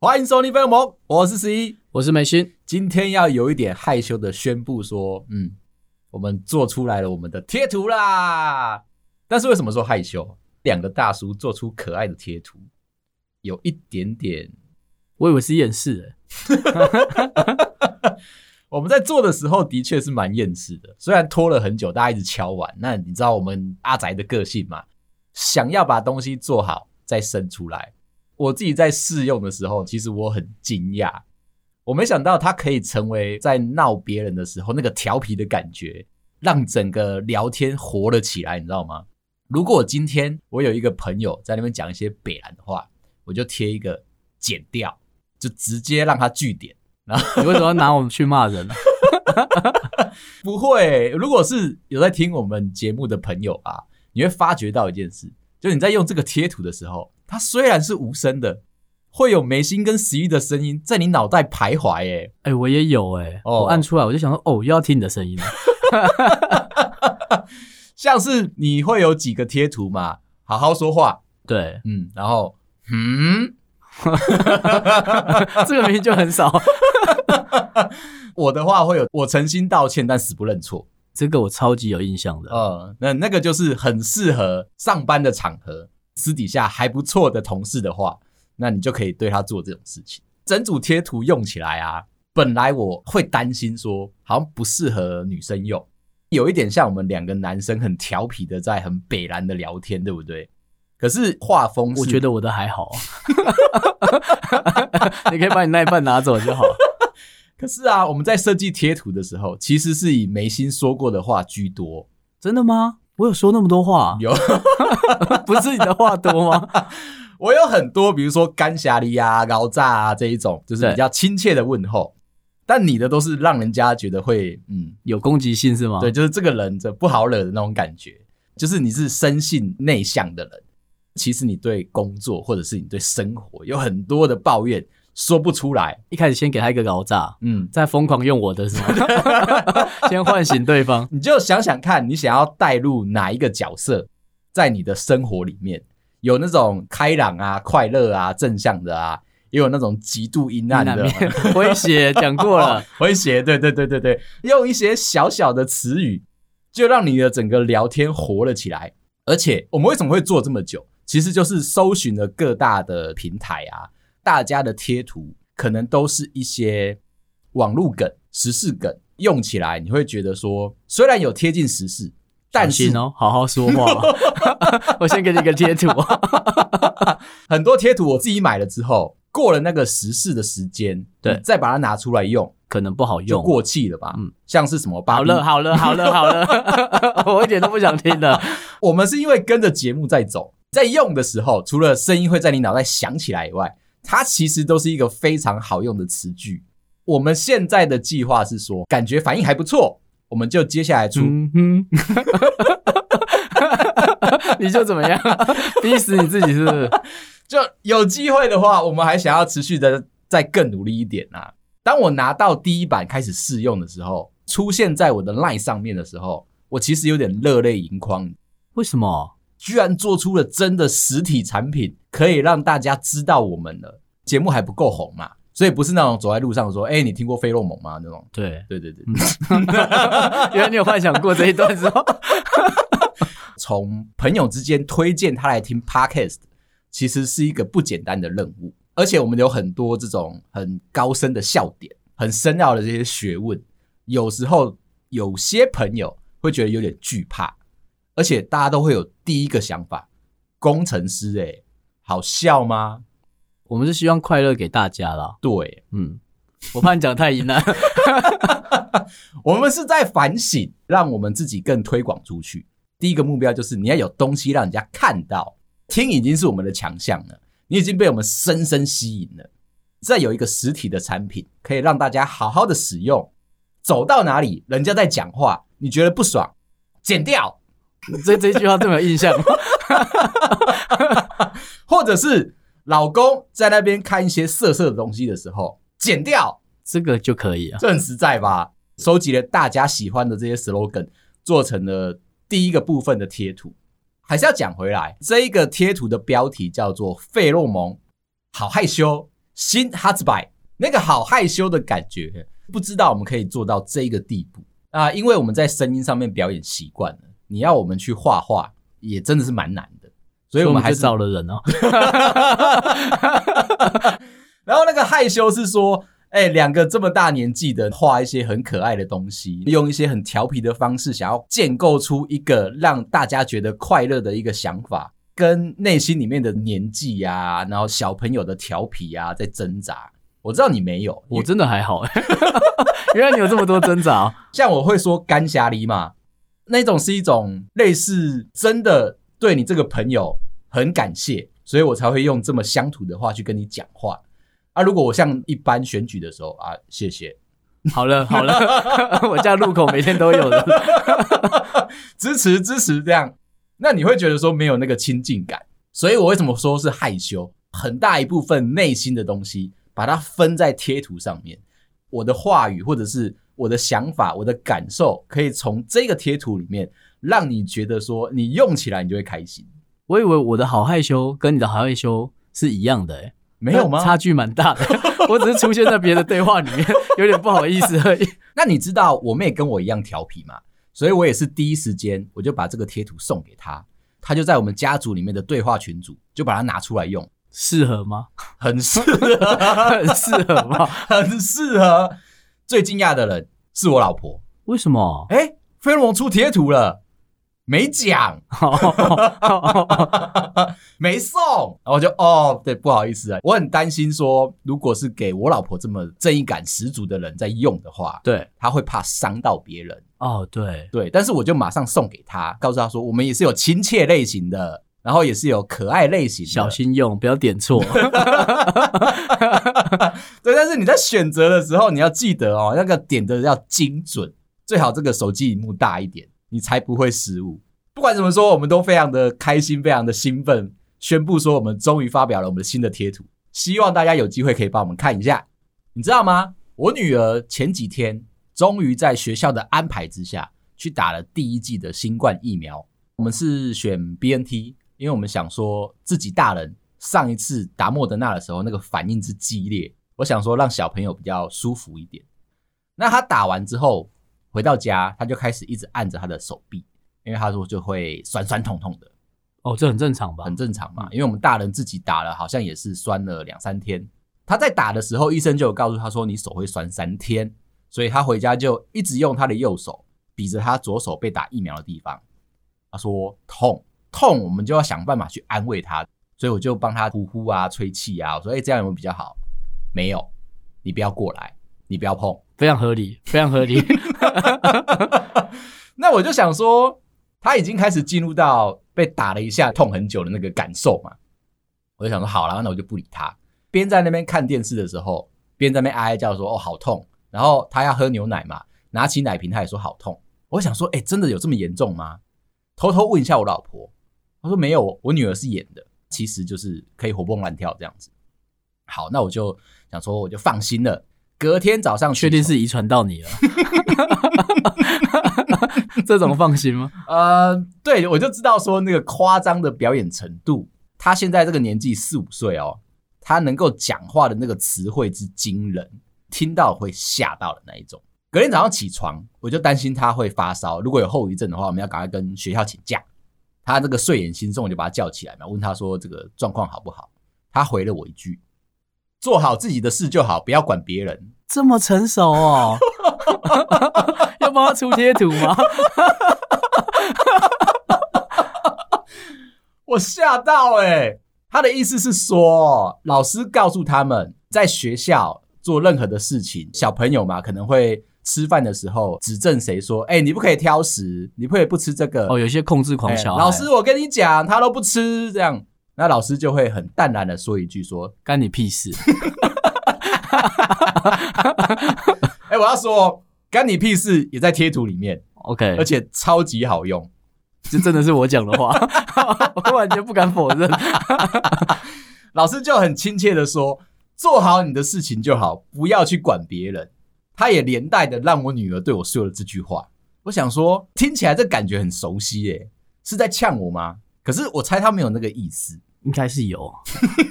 欢迎收听《飞龙盟》，我是十一，我是美心。今天要有一点害羞的宣布说，嗯，我们做出来了我们的贴图啦。但是为什么说害羞？两个大叔做出可爱的贴图，有一点点，我以为是厌世。我们在做的时候的确是蛮厌世的，虽然拖了很久，大家一直敲完。那你知道我们阿宅的个性吗？想要把东西做好再生出来。我自己在试用的时候，其实我很惊讶，我没想到它可以成为在闹别人的时候那个调皮的感觉，让整个聊天活了起来，你知道吗？如果今天我有一个朋友在那边讲一些北兰的话，我就贴一个剪掉，就直接让他据点。然后你为什么要拿我们去骂人呢？不会，如果是有在听我们节目的朋友啊，你会发觉到一件事，就你在用这个贴图的时候。它虽然是无声的，会有眉心跟十一的声音在你脑袋徘徊、欸。哎，哎，我也有哎、欸，oh. 我按出来我就想说，哦，又要听你的声音了。像是你会有几个贴图嘛？好好说话，对，嗯，然后，嗯，这个名就很少。我的话会有，我诚心道歉，但死不认错。这个我超级有印象的。嗯，那那个就是很适合上班的场合。私底下还不错的同事的话，那你就可以对他做这种事情。整组贴图用起来啊，本来我会担心说好像不适合女生用，有一点像我们两个男生很调皮的在很北烂的聊天，对不对？可是画风，我觉得我的还好，你可以把你那一半拿走就好。可是啊，我们在设计贴图的时候，其实是以眉心说过的话居多。真的吗？我有说那么多话？有，不是你的话多吗？我有很多，比如说干霞里啊、搞炸啊这一种，就是比较亲切的问候。但你的都是让人家觉得会嗯有攻击性是吗？对，就是这个人这不好惹的那种感觉。就是你是生性内向的人，其实你对工作或者是你对生活有很多的抱怨。说不出来，一开始先给他一个搞炸，嗯，再疯狂用我的是吗？先唤醒对方，你就想想看，你想要带入哪一个角色，在你的生活里面，有那种开朗啊、快乐啊、正向的啊，也有那种极度阴暗的 威胁。讲过了，威胁，对对对对对，用一些小小的词语，就让你的整个聊天活了起来。而且，我们为什么会做这么久？其实就是搜寻了各大的平台啊。大家的贴图可能都是一些网络梗、时事梗，用起来你会觉得说，虽然有贴近时事，但是哦，好好说话。我先给你个贴图，很多贴图我自己买了之后，过了那个时事的时间，对，再把它拿出来用，可能不好用，就过气了吧？嗯，像是什么？好了，好了，好了，好了，我一点都不想听了。我们是因为跟着节目在走，在用的时候，除了声音会在你脑袋响起来以外，它其实都是一个非常好用的词句。我们现在的计划是说，感觉反应还不错，我们就接下来出。嗯哼，你就怎么样？逼死你自己是不是？就有机会的话，我们还想要持续的再更努力一点啊。当我拿到第一版开始试用的时候，出现在我的 LINE 上面的时候，我其实有点热泪盈眶。为什么？居然做出了真的实体产品，可以让大家知道我们了。节目还不够红嘛，所以不是那种走在路上说：“哎、欸，你听过费洛蒙吗？”那种。对对对对，原来你有幻想过这一段是吧？从朋友之间推荐他来听 Podcast，其实是一个不简单的任务。而且我们有很多这种很高深的笑点，很深奥的这些学问，有时候有些朋友会觉得有点惧怕。而且大家都会有第一个想法，工程师哎、欸，好笑吗？我们是希望快乐给大家啦。对，嗯，我怕你讲太阴了。我们是在反省，让我们自己更推广出去。第一个目标就是你要有东西让人家看到，听已经是我们的强项了，你已经被我们深深吸引了。再有一个实体的产品，可以让大家好好的使用。走到哪里，人家在讲话，你觉得不爽，剪掉。这这句话这么有印象，或者是老公在那边看一些色色的东西的时候，剪掉，这个就可以啊，这很实在吧？收集了大家喜欢的这些 slogan，做成了第一个部分的贴图。还是要讲回来，这一个贴图的标题叫做“费洛蒙”，好害羞，新哈兹拜，那个好害羞的感觉，不知道我们可以做到这个地步啊？因为我们在声音上面表演习惯了，你要我们去画画，也真的是蛮难的，所以我们还是找了人哦。然后那个害羞是说。哎，两个这么大年纪的画一些很可爱的东西，用一些很调皮的方式，想要建构出一个让大家觉得快乐的一个想法，跟内心里面的年纪呀、啊，然后小朋友的调皮啊，在挣扎。我知道你没有，我真的还好。原来你有这么多挣扎。像我会说干霞梨嘛，那种是一种类似真的对你这个朋友很感谢，所以我才会用这么乡土的话去跟你讲话。啊，如果我像一般选举的时候啊，谢谢，好了好了，我家路口每天都有的，支持支持这样，那你会觉得说没有那个亲近感，所以我为什么说是害羞？很大一部分内心的东西，把它分在贴图上面，我的话语或者是我的想法、我的感受，可以从这个贴图里面让你觉得说你用起来你就会开心。我以为我的好害羞跟你的好害羞是一样的欸没有吗？差距蛮大的，我只是出现在别的对话里面，有点不好意思而已。那你知道我妹跟我一样调皮吗？所以我也是第一时间我就把这个贴图送给她，她就在我们家族里面的对话群组就把它拿出来用，适合吗？很适合，很适合吗？很适合。最惊讶的人是我老婆，为什么？哎，费洛蒙出贴图了。没讲，没送，然后就哦，对，不好意思啊，我很担心说，如果是给我老婆这么正义感十足的人在用的话，对，他会怕伤到别人。哦，对对，但是我就马上送给他，告诉他说，我们也是有亲切类型的，然后也是有可爱类型的，小心用，不要点错。对，但是你在选择的时候，你要记得哦，那个点的要精准，最好这个手机屏幕大一点。你才不会失误。不管怎么说，我们都非常的开心，非常的兴奋，宣布说我们终于发表了我们的新的贴图。希望大家有机会可以帮我们看一下。你知道吗？我女儿前几天终于在学校的安排之下去打了第一剂的新冠疫苗。我们是选 BNT，因为我们想说自己大人上一次打莫德纳的时候那个反应之激烈，我想说让小朋友比较舒服一点。那他打完之后。回到家，他就开始一直按着他的手臂，因为他说就会酸酸痛痛的。哦，这很正常吧？很正常嘛，因为我们大人自己打了，好像也是酸了两三天。他在打的时候，医生就有告诉他说，你手会酸三天，所以他回家就一直用他的右手比着他左手被打疫苗的地方。他说痛痛，我们就要想办法去安慰他，所以我就帮他呼呼啊、吹气啊。我说，哎，这样有没有比较好？没有，你不要过来，你不要碰。非常合理，非常合理。那我就想说，他已经开始进入到被打了一下痛很久的那个感受嘛。我就想说，好了，那我就不理他。边在那边看电视的时候，边在那边哀哀叫说：“哦，好痛。”然后他要喝牛奶嘛，拿起奶瓶他也说好痛。我想说，哎，真的有这么严重吗？偷偷问一下我老婆，她说没有，我女儿是演的，其实就是可以活蹦乱跳这样子。好，那我就想说，我就放心了。隔天早上，确定是遗传到你了？这种放心吗？呃，对，我就知道说那个夸张的表演程度，他现在这个年纪四五岁哦，他能够讲话的那个词汇之惊人，听到会吓到的那一种。隔天早上起床，我就担心他会发烧，如果有后遗症的话，我们要赶快跟学校请假。他这个睡眼惺忪，我就把他叫起来嘛，问他说这个状况好不好？他回了我一句。做好自己的事就好，不要管别人。这么成熟哦，要帮他出贴图吗？我吓到哎、欸！他的意思是说，老师告诉他们，在学校做任何的事情，小朋友嘛，可能会吃饭的时候指正谁说：“哎、欸，你不可以挑食，你不可以不吃这个。”哦，有些控制狂小孩、欸。老师，我跟你讲，他都不吃这样。那老师就会很淡然的说一句：“说干你屁事。”哎，我要说干你屁事也在贴图里面，OK，而且超级好用，这真的是我讲的话，我完全不敢否认。老师就很亲切的说：“做好你的事情就好，不要去管别人。他也连带的让我女儿对我说了这句话。我想说，听起来这感觉很熟悉耶，是在呛我吗？可是我猜他没有那个意思，应该是有，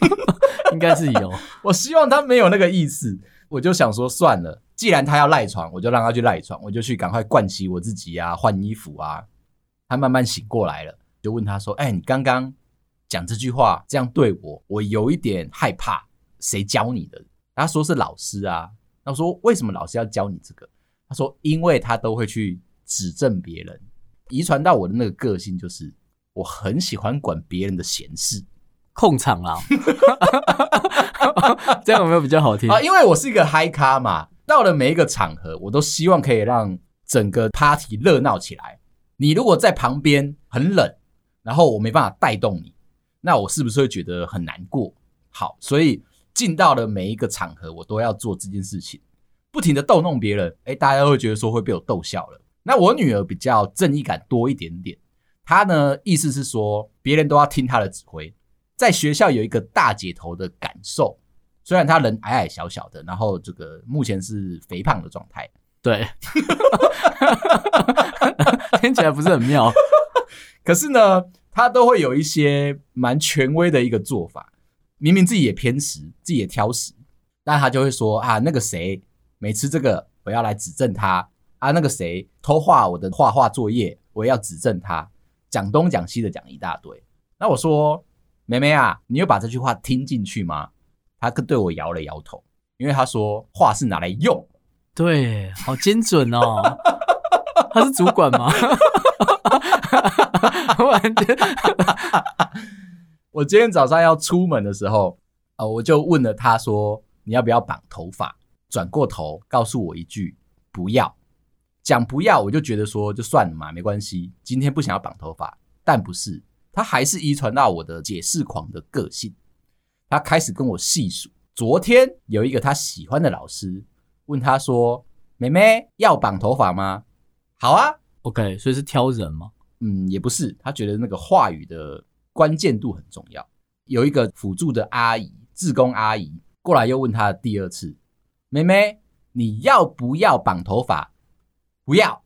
应该是有。我希望他没有那个意思，我就想说算了，既然他要赖床，我就让他去赖床，我就去赶快灌洗我自己啊，换衣服啊。他慢慢醒过来了，就问他说：“哎，你刚刚讲这句话这样对我，我有一点害怕，谁教你的？”他说是老师啊。那我说为什么老师要教你这个？他说因为他都会去指正别人，遗传到我的那个个性就是。我很喜欢管别人的闲事，控场啦，这样有没有比较好听啊？因为我是一个嗨咖嘛，到了每一个场合，我都希望可以让整个 party 热闹起来。你如果在旁边很冷，然后我没办法带动你，那我是不是会觉得很难过？好，所以进到了每一个场合，我都要做这件事情，不停的逗弄别人，哎，大家会觉得说会被我逗笑了。那我女儿比较正义感多一点点。她呢，意思是说，别人都要听她的指挥，在学校有一个大姐头的感受。虽然她人矮矮小小的，然后这个目前是肥胖的状态，对，听起来不是很妙。可是呢，她都会有一些蛮权威的一个做法。明明自己也偏食，自己也挑食，但他就会说啊，那个谁没吃这个，我要来指正他啊。那个谁偷画我的画画作业，我也要指正他。讲东讲西的讲一大堆，那我说妹妹啊，你有把这句话听进去吗？他对我摇了摇头，因为他说话是拿来用。对，好精准哦。他是主管吗？我今天早上要出门的时候，呃，我就问了他说，你要不要绑头发？转过头告诉我一句不要。讲不要，我就觉得说就算了嘛，没关系。今天不想要绑头发，但不是，他还是遗传到我的解释狂的个性。他开始跟我细数，昨天有一个他喜欢的老师问他说：“妹妹要绑头发吗？”好啊，OK，所以是挑人吗？嗯，也不是，他觉得那个话语的关键度很重要。有一个辅助的阿姨，志工阿姨过来又问她第二次：“妹妹，你要不要绑头发？”不要，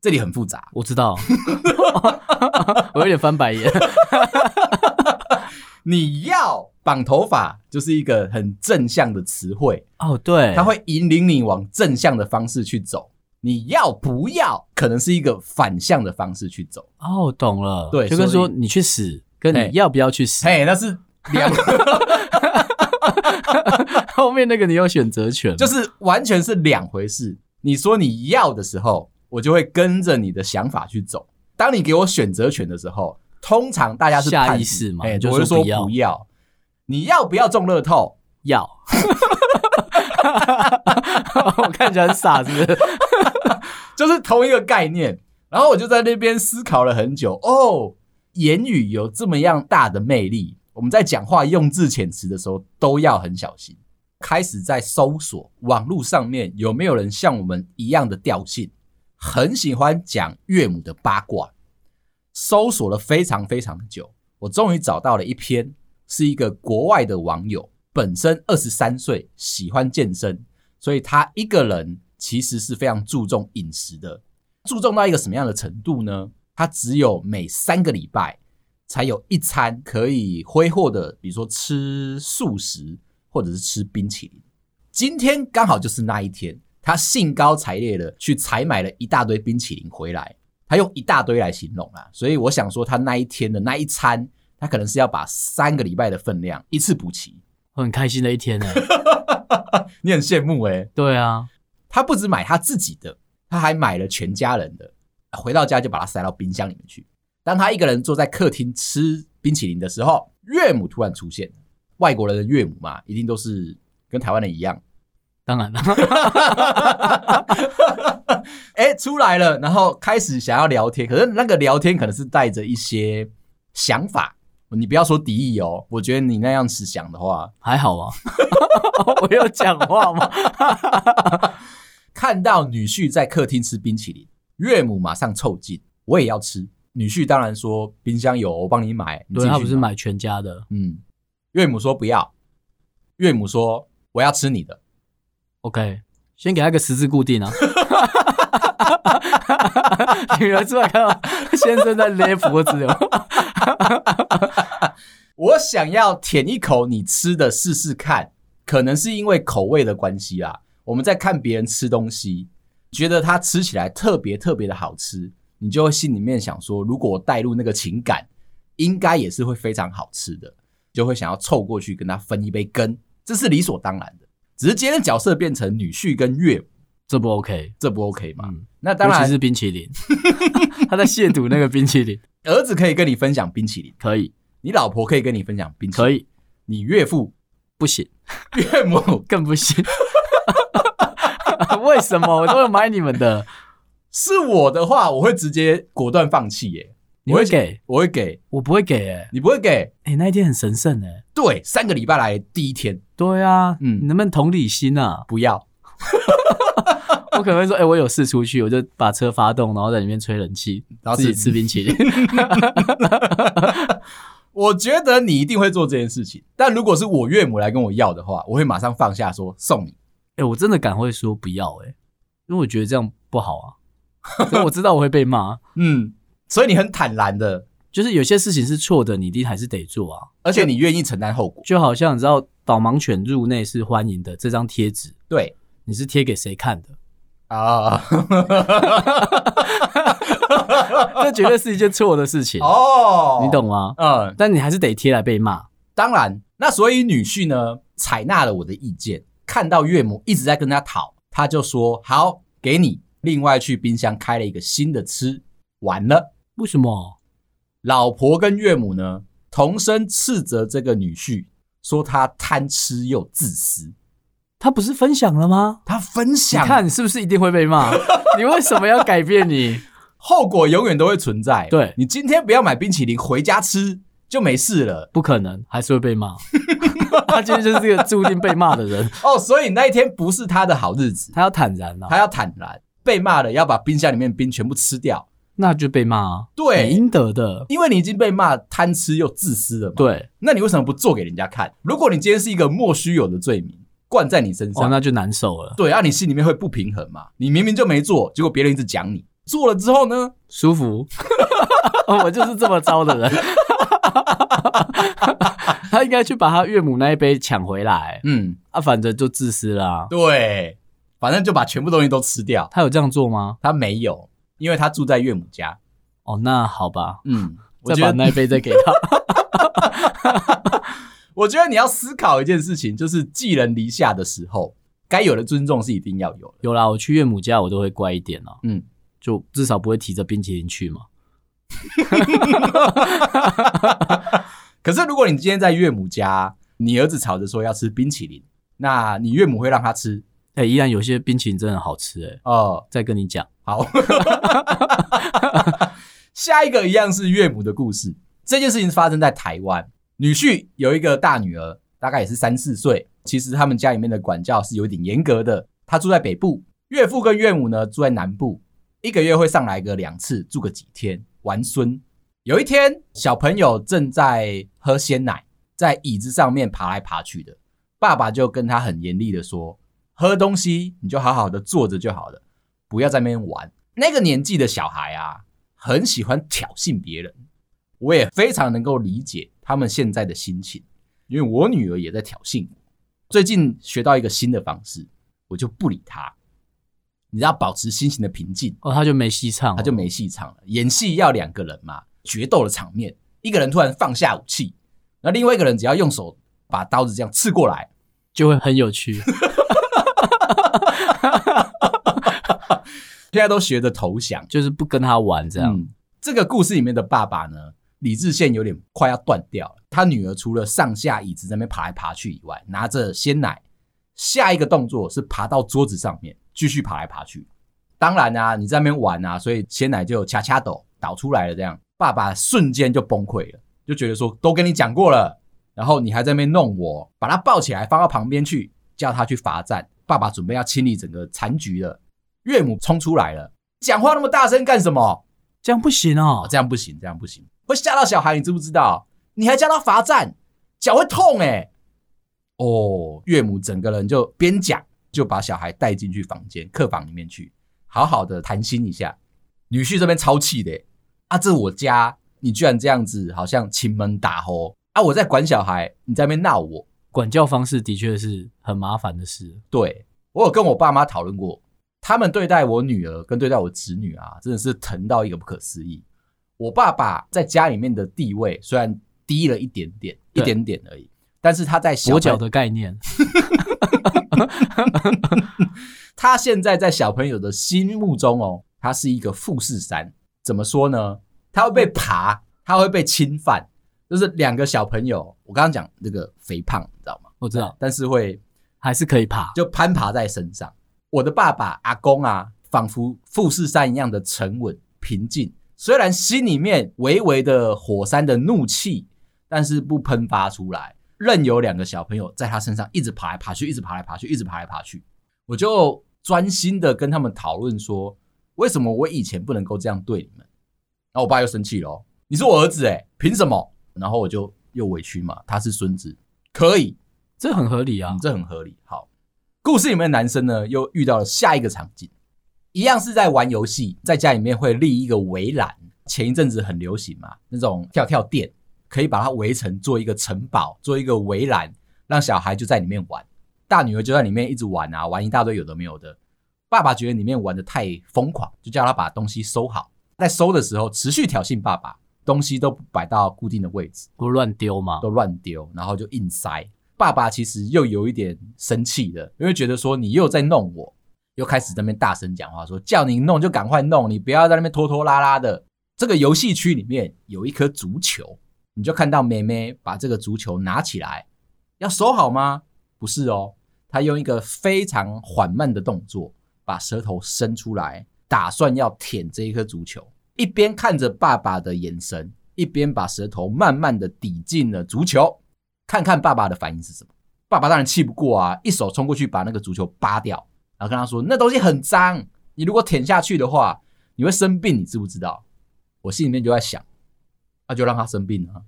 这里很复杂。我知道，我有点翻白眼。你要绑头发，就是一个很正向的词汇哦。对，它会引领你往正向的方式去走。你要不要，可能是一个反向的方式去走。哦，懂了。对，就跟说你去死，跟你要不要去死，嘿，那是两个。后面那个你有选择权，就是完全是两回事。你说你要的时候，我就会跟着你的想法去走。当你给我选择权的时候，通常大家是下意识嘛，欸、就是说不要。你要不要中乐透？要。我看起来很傻，是不是？就是同一个概念。然后我就在那边思考了很久。哦，言语有这么样大的魅力，我们在讲话用字遣词的时候都要很小心。开始在搜索网络上面有没有人像我们一样的调性，很喜欢讲岳母的八卦。搜索了非常非常久，我终于找到了一篇，是一个国外的网友，本身二十三岁，喜欢健身，所以他一个人其实是非常注重饮食的，注重到一个什么样的程度呢？他只有每三个礼拜才有一餐可以挥霍的，比如说吃素食。或者是吃冰淇淋，今天刚好就是那一天，他兴高采烈的去采买了一大堆冰淇淋回来，他用一大堆来形容啊，所以我想说他那一天的那一餐，他可能是要把三个礼拜的分量一次补齐，很开心的一天呢。你很羡慕诶。对啊，他不止买他自己的，他还买了全家人的，回到家就把它塞到冰箱里面去。当他一个人坐在客厅吃冰淇淋的时候，岳母突然出现。外国人的岳母嘛，一定都是跟台湾人一样。当然了，哎，出来了，然后开始想要聊天，可是那个聊天可能是带着一些想法。你不要说敌意哦，我觉得你那样子想的话还好啊。我要讲话吗？看到女婿在客厅吃冰淇淋，岳母马上凑近，我也要吃。女婿当然说冰箱有，我帮你买。你对，他不是买全家的，嗯。岳母说不要，岳母说：“我要吃你的。” OK，先给他个十字固定啊。女儿出来看到先生在勒脖子哦。我想要舔一口你吃的试试看，可能是因为口味的关系啊。我们在看别人吃东西，觉得他吃起来特别特别的好吃，你就会心里面想说，如果我带入那个情感，应该也是会非常好吃的，就会想要凑过去跟他分一杯羹，这是理所当然的。只是今天的角色变成女婿跟岳母，这不 OK，这不 OK 吗？嗯、那当然，尤其是冰淇淋，他在亵渎那个冰淇淋。儿子可以跟你分享冰淇淋，可以。你老婆可以跟你分享冰淇淋，可以。你岳父不行，岳母更不行。为什么我都要买你们的？是我的话，我会直接果断放弃耶。你会给？我会给，我不会给诶。你不会给？诶，那一天很神圣诶。对，三个礼拜来第一天。对啊，嗯，你能不能同理心啊？不要。我可能会说，诶，我有事出去，我就把车发动，然后在里面吹冷气，然后自己吃冰淇淋。我觉得你一定会做这件事情，但如果是我岳母来跟我要的话，我会马上放下说送你。哎、欸，我真的敢会说不要哎、欸，因为我觉得这样不好啊。我知道我会被骂，嗯，所以你很坦然的，就是有些事情是错的，你一定还是得做啊，而且你愿意承担后果。就好像你知道导盲犬入内是欢迎的这张贴纸，对，你是贴给谁看的啊？这绝对是一件错的事情哦，你懂吗？嗯，但你还是得贴来被骂。当然，那所以女婿呢，采纳了我的意见，看到岳母一直在跟他讨，他就说好，给你。另外去冰箱开了一个新的吃，完了。为什么？老婆跟岳母呢，同声斥责这个女婿，说他贪吃又自私。他不是分享了吗？他分享，你看你是不是一定会被骂？你为什么要改变你？后果永远都会存在。对，你今天不要买冰淇淋回家吃就没事了，不可能，还是会被骂。他今天就是这个注定被骂的人 哦，所以那一天不是他的好日子。他要坦然啊，他要坦然，被骂了要把冰箱里面冰全部吃掉，那就被骂啊。对，应得的，因为你已经被骂贪吃又自私了嘛。对，那你为什么不做给人家看？如果你今天是一个莫须有的罪名。灌在你身上，哦，那就难受了。对啊，你心里面会不平衡嘛？你明明就没做，结果别人一直讲你做了之后呢，舒服。我就是这么糟的人。他应该去把他岳母那一杯抢回来。嗯，啊，反正就自私啦，啊。对，反正就把全部东西都吃掉。他有这样做吗？他没有，因为他住在岳母家。哦，那好吧。嗯，再把那一杯再给他。我觉得你要思考一件事情，就是寄人篱下的时候，该有的尊重是一定要有的。有啦，我去岳母家，我都会乖一点啦。嗯，就至少不会提着冰淇淋去嘛。可是如果你今天在岳母家，你儿子吵着说要吃冰淇淋，那你岳母会让他吃？哎、欸，依然有些冰淇淋真的好吃哎、欸。哦，再跟你讲。好，下一个一样是岳母的故事。这件事情发生在台湾。女婿有一个大女儿，大概也是三四岁。其实他们家里面的管教是有点严格的。他住在北部，岳父跟岳母呢住在南部，一个月会上来个两次，住个几天玩孙。有一天，小朋友正在喝鲜奶，在椅子上面爬来爬去的，爸爸就跟他很严厉的说：“喝东西你就好好的坐着就好了，不要在那边玩。”那个年纪的小孩啊，很喜欢挑衅别人。我也非常能够理解他们现在的心情，因为我女儿也在挑衅我。最近学到一个新的方式，我就不理她。你要保持心情的平静哦，他就没戏唱，他就没戏唱了。演戏要两个人嘛，决斗的场面，一个人突然放下武器，那另外一个人只要用手把刀子这样刺过来，就会很有趣。现在都学着投降，就是不跟他玩这样。嗯，这个故事里面的爸爸呢？理智线有点快要断掉了。他女儿除了上下椅子在那边爬来爬去以外，拿着鲜奶，下一个动作是爬到桌子上面继续爬来爬去。当然啊，你在那边玩啊，所以鲜奶就恰恰抖倒出来了。这样，爸爸瞬间就崩溃了，就觉得说都跟你讲过了，然后你还在那边弄我，把他抱起来放到旁边去，叫他去罚站。爸爸准备要清理整个残局了，岳母冲出来了，讲话那么大声干什么？这样不行哦，这样不行，这样不行。会吓到小孩，你知不知道？你还叫他罚站，脚会痛哎、哦，岳母整个人就边讲就把小孩带进去房间客房里面去，好好的谈心一下。女婿这边超气的，啊，这是我家，你居然这样子，好像亲门打吼啊！我在管小孩，你在那边闹我，管教方式的确是很麻烦的事。对，我有跟我爸妈讨论过，他们对待我女儿跟对待我侄女啊，真的是疼到一个不可思议。我爸爸在家里面的地位虽然低了一点点，一点点而已。但是他在跛脚的概念，他现在在小朋友的心目中哦，他是一个富士山。怎么说呢？他会被爬，他会被侵犯。就是两个小朋友，我刚刚讲那个肥胖，你知道吗？我知道，但是会还是可以爬，就攀爬在身上。我的爸爸阿公啊，仿佛富士山一样的沉稳平静，虽然心里面微微的火山的怒气，但是不喷发出来。任由两个小朋友在他身上一直爬来爬去，一直爬来爬去，一直爬来爬去，我就专心的跟他们讨论说，为什么我以前不能够这样对你们？然后我爸又生气了，你是我儿子诶，凭什么？然后我就又委屈嘛，他是孙子，可以，这很合理啊，嗯，这很合理。好，故事里面的男生呢，又遇到了下一个场景，一样是在玩游戏，在家里面会立一个围栏，前一阵子很流行嘛，那种跳跳垫。可以把它围成做一个城堡，做一个围栏，让小孩就在里面玩。大女儿就在里面一直玩啊，玩一大堆有的没有的。爸爸觉得里面玩的太疯狂，就叫他把东西收好。在收的时候，持续挑衅爸爸，东西都摆到固定的位置，不乱丢嘛？都乱丢，然后就硬塞。爸爸其实又有一点生气的，因为觉得说你又在弄我，又开始在那边大声讲话，说叫你弄就赶快弄，你不要在那边拖拖拉拉的。这个游戏区里面有一颗足球。你就看到妹妹把这个足球拿起来，要收好吗？不是哦，她用一个非常缓慢的动作，把舌头伸出来，打算要舔这一颗足球。一边看着爸爸的眼神，一边把舌头慢慢的抵进了足球，看看爸爸的反应是什么。爸爸当然气不过啊，一手冲过去把那个足球扒掉，然后跟他说：“那东西很脏，你如果舔下去的话，你会生病，你知不知道？”我心里面就在想。那、啊、就让他生病了，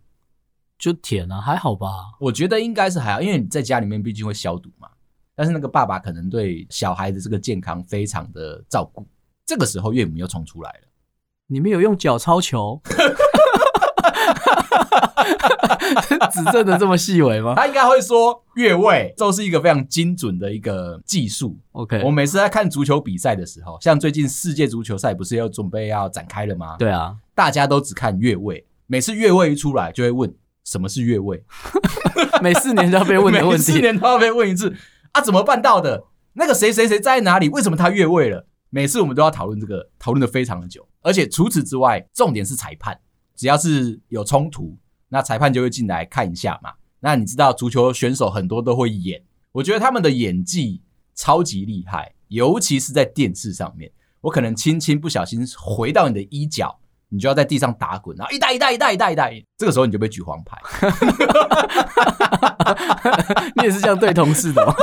就舔啊，还好吧？我觉得应该是还好，因为你在家里面毕竟会消毒嘛。但是那个爸爸可能对小孩的这个健康非常的照顾。这个时候岳母又冲出来了，你们有用脚抄球？指正的这么细微吗？他应该会说越位，这是一个非常精准的一个技术。OK，我每次在看足球比赛的时候，像最近世界足球赛不是要准备要展开了吗？对啊，大家都只看越位。每次越位一出来，就会问什么是越位，每四年都要被问的问题，每四年都要被问一次啊？怎么办到的？那个谁谁谁在哪里？为什么他越位了？每次我们都要讨论这个，讨论的非常的久。而且除此之外，重点是裁判，只要是有冲突，那裁判就会进来看一下嘛。那你知道足球选手很多都会演，我觉得他们的演技超级厉害，尤其是在电视上面，我可能轻轻不小心回到你的衣角。你就要在地上打滚，然后一袋一袋一袋一袋一袋，这个时候你就被举黄牌。你也是这样对同事的吗？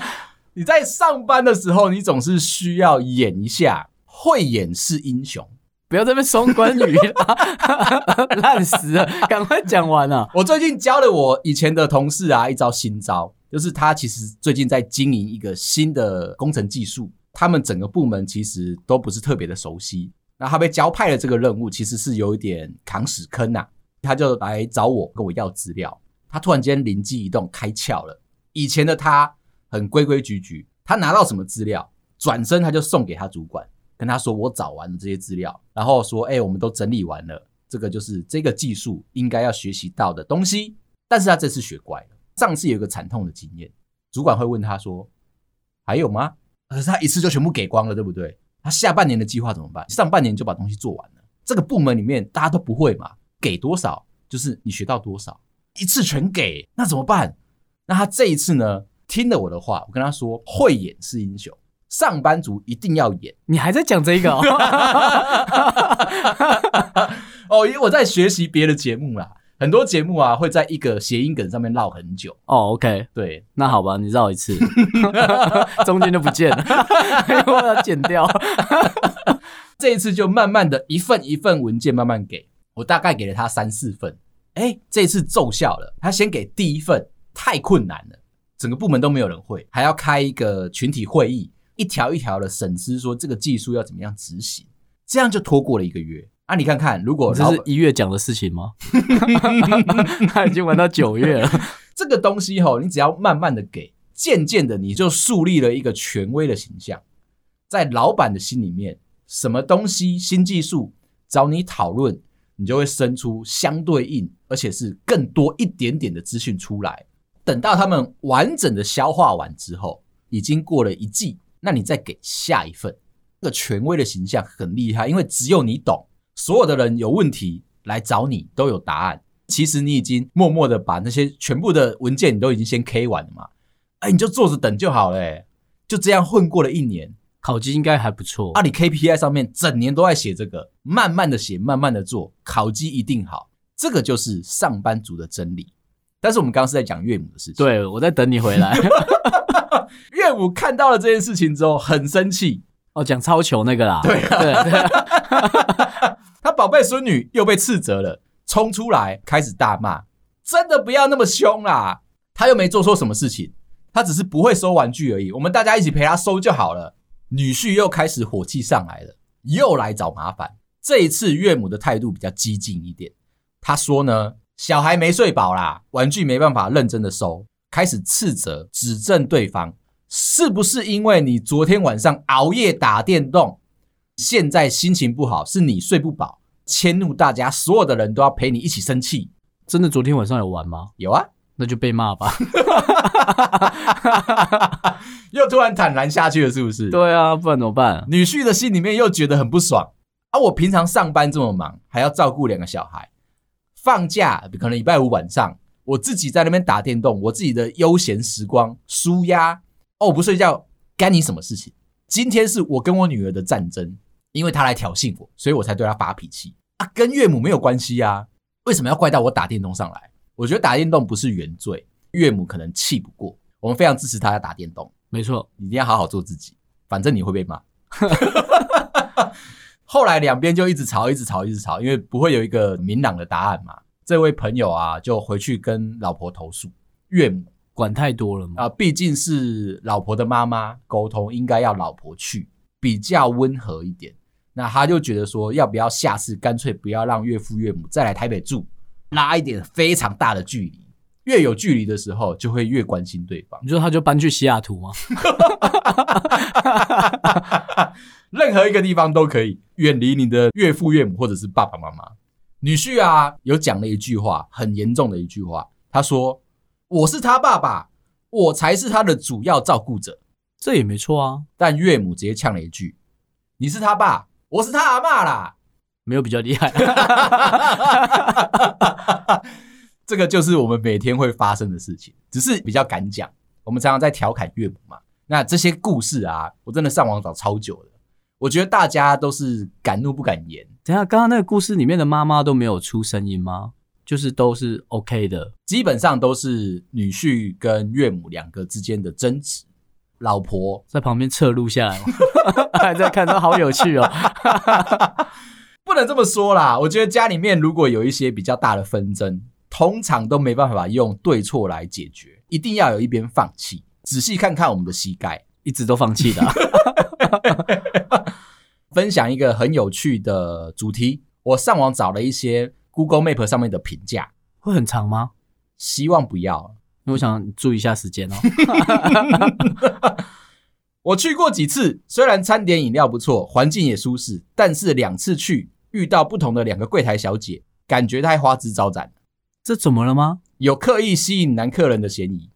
你在上班的时候，你总是需要演一下，慧眼是英雄。不要在那边双关语了，烂死了！赶快讲完啊！我最近教了我以前的同事啊一招新招，就是他其实最近在经营一个新的工程技术，他们整个部门其实都不是特别的熟悉。那他被交派的这个任务其实是有一点扛屎坑呐，他就来找我跟我要资料。他突然间灵机一动，开窍了。以前的他很规规矩矩，他拿到什么资料，转身他就送给他主管，跟他说：“我找完了这些资料，然后说，哎，我们都整理完了，这个就是这个技术应该要学习到的东西。”但是他这次学乖了，上次有一个惨痛的经验，主管会问他说：“还有吗？”可是他一次就全部给光了，对不对？他下半年的计划怎么办？上半年就把东西做完了。这个部门里面大家都不会嘛，给多少就是你学到多少，一次全给，那怎么办？那他这一次呢，听了我的话，我跟他说，会演是英雄，上班族一定要演。你还在讲这个哦？哦，因为我在学习别的节目啦。很多节目啊，会在一个谐音梗上面绕很久。哦，OK，对，那好吧，你绕一次，中间就不见了，我要剪掉。这一次就慢慢的一份一份文件慢慢给，我大概给了他三四份。哎，这一次奏效了，他先给第一份，太困难了，整个部门都没有人会，还要开一个群体会议，一条一条的审视，说这个技术要怎么样执行，这样就拖过了一个月。啊，你看看，如果这是一月讲的事情吗？他已经玩到九月了。这个东西吼，你只要慢慢的给，渐渐的你就树立了一个权威的形象，在老板的心里面，什么东西新技术找你讨论，你就会生出相对应，而且是更多一点点的资讯出来。等到他们完整的消化完之后，已经过了一季，那你再给下一份。这个权威的形象很厉害，因为只有你懂。所有的人有问题来找你都有答案，其实你已经默默的把那些全部的文件你都已经先 K 完了嘛，哎，你就坐着等就好了，欸，就这样混过了一年，考绩应该还不错。啊，你 KPI 上面整年都在写这个，慢慢的写，慢慢的做，考绩一定好，这个就是上班族的真理。但是我们刚刚是在讲岳母的事情，对，我在等你回来。岳母看到了这件事情之后很生气。哦，讲超球那个啦，对啊，对啊，他宝贝孙女又被斥责了，冲出来开始大骂，真的不要那么凶啦！他又没做错什么事情，他只是不会收玩具而已，我们大家一起陪他收就好了。女婿又开始火气上来了，又来找麻烦。这一次岳母的态度比较激进一点，他说呢，小孩没睡饱啦，玩具没办法认真的收，开始斥责指正对方。是不是因为你昨天晚上熬夜打电动，现在心情不好？是你睡不饱，迁怒大家，所有的人都要陪你一起生气。真的昨天晚上有玩吗？有啊，那就被骂吧。又突然坦然下去了，是不是？对啊，不然怎么办？女婿的心里面又觉得很不爽啊！我平常上班这么忙，还要照顾两个小孩，放假可能礼拜五晚上，我自己在那边打电动，我自己的悠闲时光，舒压。哦，我不睡觉，干你什么事情？今天是我跟我女儿的战争，因为她来挑衅我，所以我才对她发脾气啊，跟岳母没有关系啊，为什么要怪到我打电动上来？我觉得打电动不是原罪，岳母可能气不过，我们非常支持她要打电动，没错，你一定要好好做自己，反正你会被骂。后来两边就一直吵，一直吵，一直吵，因为不会有一个明朗的答案嘛。这位朋友啊，就回去跟老婆投诉岳母。管太多了嘛？啊，毕竟是老婆的妈妈，沟通应该要老婆去，比较温和一点。那他就觉得说，要不要下次干脆不要让岳父岳母再来台北住，拉一点非常大的距离。越有距离的时候，就会越关心对方。你说他就搬去西雅图吗？任何一个地方都可以，远离你的岳父岳母或者是爸爸妈妈。女婿啊，有讲了一句话，很严重的一句话，他说。我是他爸爸，我才是他的主要照顾者，这也没错啊。但岳母直接呛了一句：“你是他爸，我是他阿妈啦，没有比较厉害。”这个就是我们每天会发生的事情，只是比较敢讲。我们常常在调侃岳母嘛。那这些故事啊，我真的上网找超久了。我觉得大家都是敢怒不敢言。等下，刚刚那个故事里面的妈妈都没有出声音吗？就是都是 OK 的，基本上都是女婿跟岳母两个之间的争执，老婆在旁边侧录下来，还在看，都好有趣哦。不能这么说啦，我觉得家里面如果有一些比较大的纷争，通常都没办法用对错来解决，一定要有一边放弃。仔细看看我们的膝盖，一直都放弃的啊。分享一个很有趣的主题，我上网找了一些。Google Map 上面的评价会很长吗？希望不要，因为我想注意一下时间哦。我去过几次，虽然餐点饮料不错，环境也舒适，但是两次去遇到不同的两个柜台小姐，感觉太花枝招展。这怎么了吗？有刻意吸引男客人的嫌疑。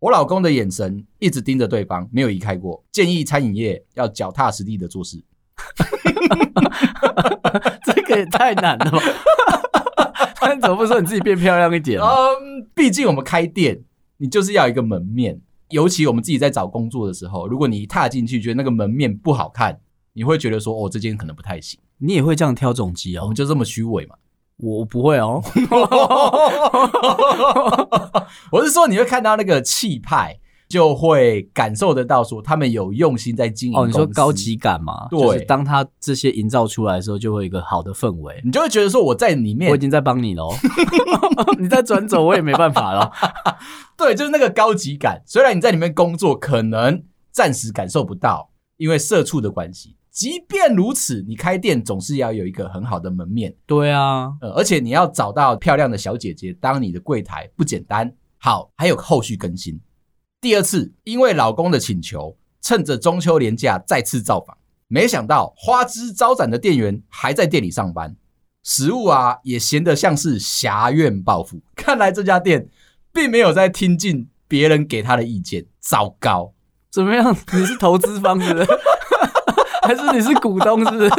我老公的眼神一直盯着对方，没有移开过。建议餐饮业要脚踏实地的做事。这个也太难了吧。但怎么不说你自己变漂亮一点？嗯，毕竟我们开店，你就是要一个门面。尤其我们自己在找工作的时候，如果你一踏进去觉得那个门面不好看，你会觉得说哦，这间可能不太行。你也会这样挑总机哦？我们就这么虚伪嘛？我不会哦。我是说你会看到那个气派，就会感受得到说他们有用心在经营。哦，你说高级感嘛？对，就是当他这些营造出来的时候，就会有一个好的氛围，你就会觉得说我在里面，我已经在帮你喽。你再转走，我也没办法了。对，就是那个高级感。虽然你在里面工作，可能暂时感受不到，因为社畜的关系。即便如此，你开店总是要有一个很好的门面。对啊，呃，而且你要找到漂亮的小姐姐当你的柜台不简单。好，还有后续更新。第二次，因为老公的请求，趁着中秋连假再次造访，没想到花枝招展的店员还在店里上班，食物啊也咸得像是挟怨报复。看来这家店并没有在听进别人给他的意见。糟糕，怎么样？你是投资方是不是？还是你是股东，是不是？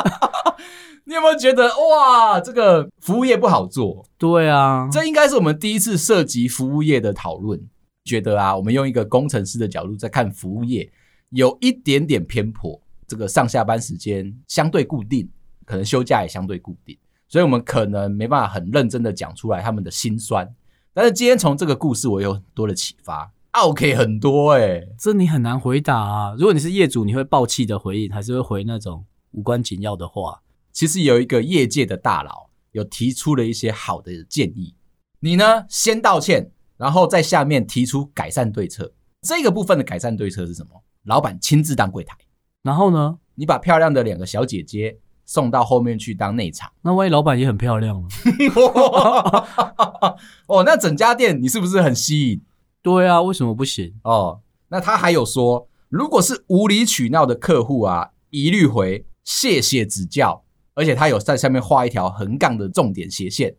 你有没有觉得哇，这个服务业不好做？对啊，这应该是我们第一次涉及服务业的讨论。觉得啊，我们用一个工程师的角度在看服务业，有一点点偏颇。这个上下班时间相对固定，可能休假也相对固定，所以我们可能没办法很认真的讲出来他们的辛酸。但是今天从这个故事，我有很多的启发。OK，很多哎、欸，这你很难回答啊。如果你是业主，你会爆气的回应，还是会回那种无关紧要的话？其实有一个业界的大佬有提出了一些好的建议，你呢先道歉，然后在下面提出改善对策。这个部分的改善对策是什么？老板亲自当柜台，然后呢，你把漂亮的两个小姐姐送到后面去当内场。那万一老板也很漂亮呢？哦，那整家店你是不是很吸引？对啊，为什么不行？哦，那他还有说，如果是无理取闹的客户啊，一律回谢谢指教，而且他有在下面画一条横杠的重点斜线，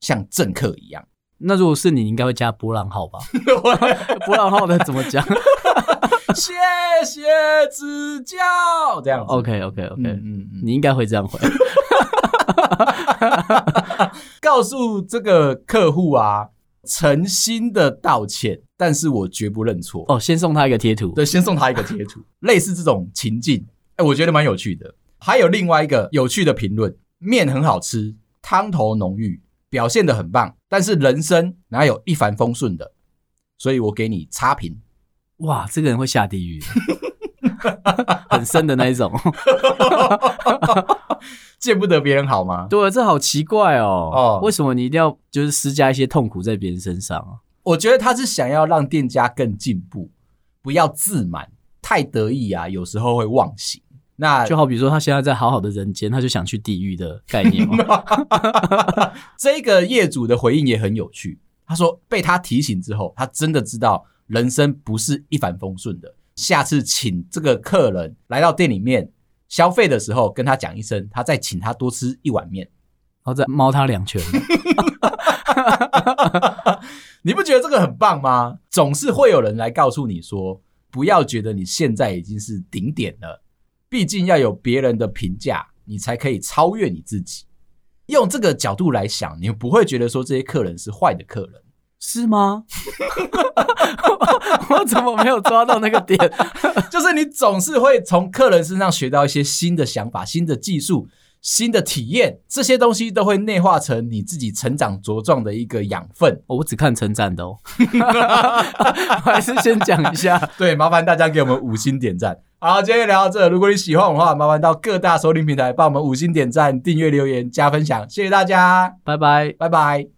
像政客一样。那如果是你，应该会加波浪号吧？波浪号的怎么讲？谢谢指教，这样子。OK OK OK，嗯嗯，你应该会这样回，告诉这个客户啊。诚心的道歉，但是我绝不认错。哦，先送他一个贴图，对，先送他一个贴图，类似这种情境，哎，我觉得蛮有趣的。还有另外一个有趣的评论：面很好吃，汤头浓郁，表现的很棒，但是人生哪有一帆风顺的？所以我给你差评。哇，这个人会下地狱，很深的那一种。见不得别人好吗？对，这好奇怪哦。哦，为什么你一定要就是施加一些痛苦在别人身上啊？我觉得他是想要让店家更进步，不要自满，太得意啊，有时候会忘形。那就好比说，他现在在好好的人间，他就想去地狱的概念吗？这个业主的回应也很有趣。他说，被他提醒之后，他真的知道人生不是一帆风顺的。下次请这个客人来到店里面。消费的时候跟他讲一声，他再请他多吃一碗面，然后再猫他两拳。你不觉得这个很棒吗？总是会有人来告诉你说，不要觉得你现在已经是顶点了，毕竟要有别人的评价，你才可以超越你自己。用这个角度来想，你不会觉得说这些客人是坏的客人。是吗？我怎么没有抓到那个点？就是你总是会从客人身上学到一些新的想法、新的技术、新的体验，这些东西都会内化成你自己成长茁壮的一个养分。我只看称赞的哦，我还是先讲一下。对，麻烦大家给我们五星点赞。好，今天聊到这，如果你喜欢我的话，麻烦到各大收听平台帮我们五星点赞、订阅、留言、加分享，谢谢大家，拜拜，拜拜。